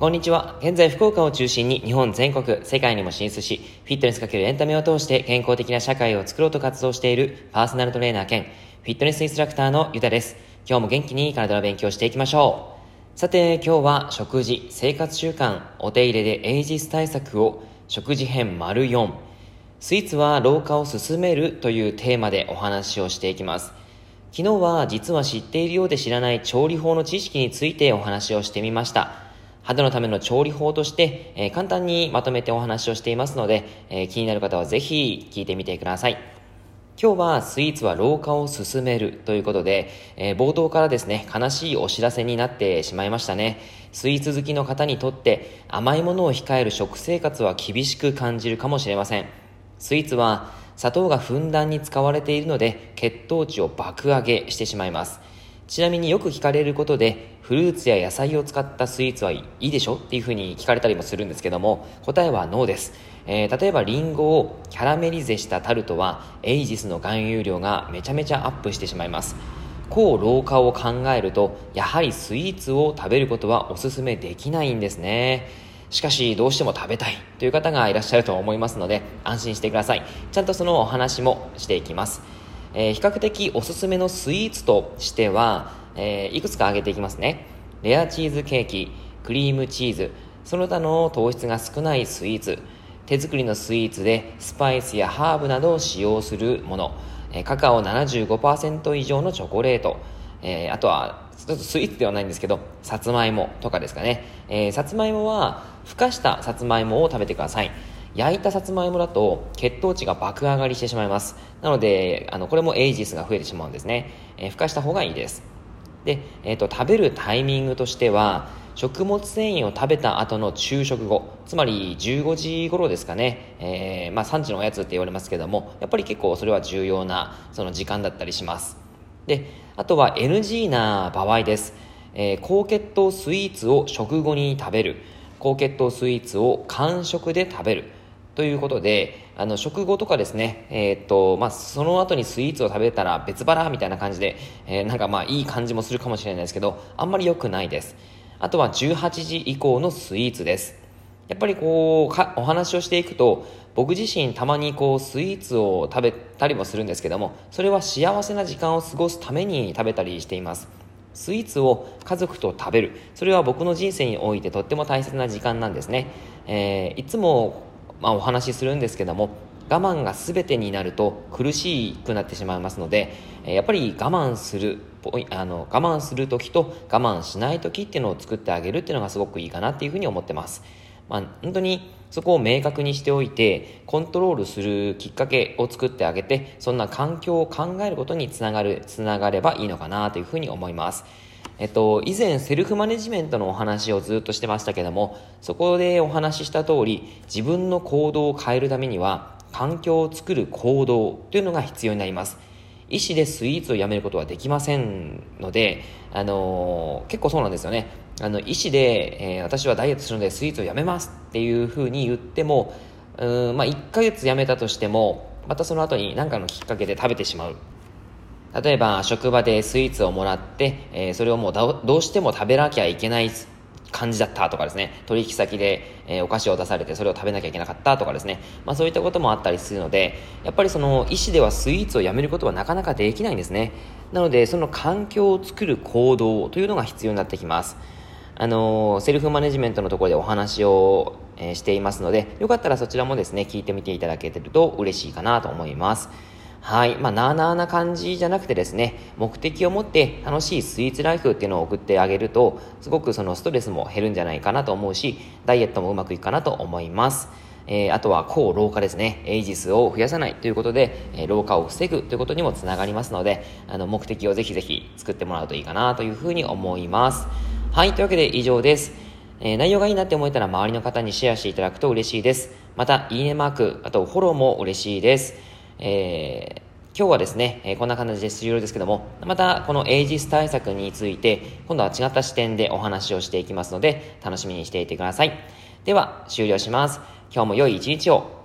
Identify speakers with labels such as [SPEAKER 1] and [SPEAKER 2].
[SPEAKER 1] こんにちは。現在、福岡を中心に日本全国、世界にも進出し、フィットネスかけるエンタメを通して健康的な社会を作ろうと活動しているパーソナルトレーナー兼フィットネスインストラクターのゆたです。今日も元気に体の勉強していきましょう。さて、今日は食事、生活習慣、お手入れでエイジス対策を食事編丸4。スイーツは老化を進めるというテーマでお話をしていきます。昨日は実は知っているようで知らない調理法の知識についてお話をしてみました。肌のための調理法として、えー、簡単にまとめてお話をしていますので、えー、気になる方はぜひ聞いてみてください。今日はスイーツは老化を進めるということで、えー、冒頭からですね、悲しいお知らせになってしまいましたね。スイーツ好きの方にとって甘いものを控える食生活は厳しく感じるかもしれません。スイーツは砂糖がふんだんに使われているので血糖値を爆上げしてしまいます。ちなみによく聞かれることで、フルーツや野菜を使ったスイーツはいいでしょっていうふうに聞かれたりもするんですけども、答えはノーです。えー、例えばリンゴをキャラメリゼしたタルトは、エイジスの含有量がめちゃめちゃアップしてしまいます。抗老化を考えると、やはりスイーツを食べることはおすすめできないんですね。しかし、どうしても食べたいという方がいらっしゃると思いますので、安心してください。ちゃんとそのお話もしていきます。えー、比較的おすすめのスイーツとしては、えー、いくつか挙げていきますね。レアチーズケーキ、クリームチーズ、その他の糖質が少ないスイーツ、手作りのスイーツでスパイスやハーブなどを使用するもの、カカオ75%以上のチョコレート、えー、あとは、ちょっとスイーツではないんですけど、さつまいもとかですかね。えー、さつまいもは、ふかしたさつまいもを食べてください。焼いたさつまいもだと血糖値が爆上がりしてしまいます。なので、あの、これもエイジスが増えてしまうんですね。えー、ふかした方がいいです。で、えーと、食べるタイミングとしては食物繊維を食べた後の昼食後つまり15時頃ですかね、えー、まあ、3時のおやつって言われますけどもやっぱり結構それは重要なその時間だったりしますであとは NG な場合です、えー、高血糖スイーツを食後に食べる高血糖スイーツを間食で食べるということで、あの、食後とかですね、えー、っと、まあ、その後にスイーツを食べたら別腹みたいな感じで、えー、なんかまあ、いい感じもするかもしれないですけど、あんまり良くないです。あとは18時以降のスイーツです。やっぱりこう、お話をしていくと、僕自身たまにこう、スイーツを食べたりもするんですけども、それは幸せな時間を過ごすために食べたりしています。スイーツを家族と食べる。それは僕の人生においてとっても大切な時間なんですね。えー、いつもまあ、お話しするんですけども我慢が全てになると苦しくなってしまいますのでやっぱり我慢するあの我慢する時と我慢しない時っていうのを作ってあげるっていうのがすごくいいかなっていうふうに思ってます。まあ、本当にそこを明確にしておいてコントロールするきっかけを作ってあげてそんな環境を考えることにつながるつながればいいのかなというふうに思います。えっと、以前セルフマネジメントのお話をずっとしてましたけども、そこでお話しした通り、自分の行動を変えるためには、環境を作る行動というのが必要になります。意思でスイーツをやめることはできませんので、あのー、結構そうなんですよね。あの、意思で、えー、私はダイエットするのでスイーツをやめますっていうふうに言っても、うん、まあ、1ヶ月やめたとしても、またその後に何かのきっかけで食べてしまう例えば職場でスイーツをもらって、えー、それをもうどうしても食べなきゃいけない感じだったとかですね、取引先で、えー、お菓子を出されてそれを食べなきゃいけなかったとかですね、まあそういったこともあったりするので、やっぱりその意思ではスイーツをやめることはなかなかできないんですね。なので、その環境を作る行動というのが必要になってきます。あの、セルフマネジメントのところでお話を、えー、していますので、よかったらそちらもですね、聞いてみていただけてると嬉しいかなと思います。はい。まあ、なあなあな感じじゃなくてですね、目的を持って楽しいスイーツライフっていうのを送ってあげると、すごくそのストレスも減るんじゃないかなと思うし、ダイエットもうまくいくかなと思います。えー、あとは抗老化ですね。エイジスを増やさないということで、えー、老化を防ぐということにもつながりますので、あの、目的をぜひぜひ作ってもらうといいかなというふうに思います。はい。というわけで以上です。えー、内容がいいなって思えたら周りの方にシェアしていただくと嬉しいです。また、いいねマーク、あとフォローも嬉しいです。えー、今日はですね、えー、こんな感じで終了ですけども、またこのエイジス対策について、今度は違った視点でお話をしていきますので、楽しみにしていてください。では、終了します。今日も良い一日を。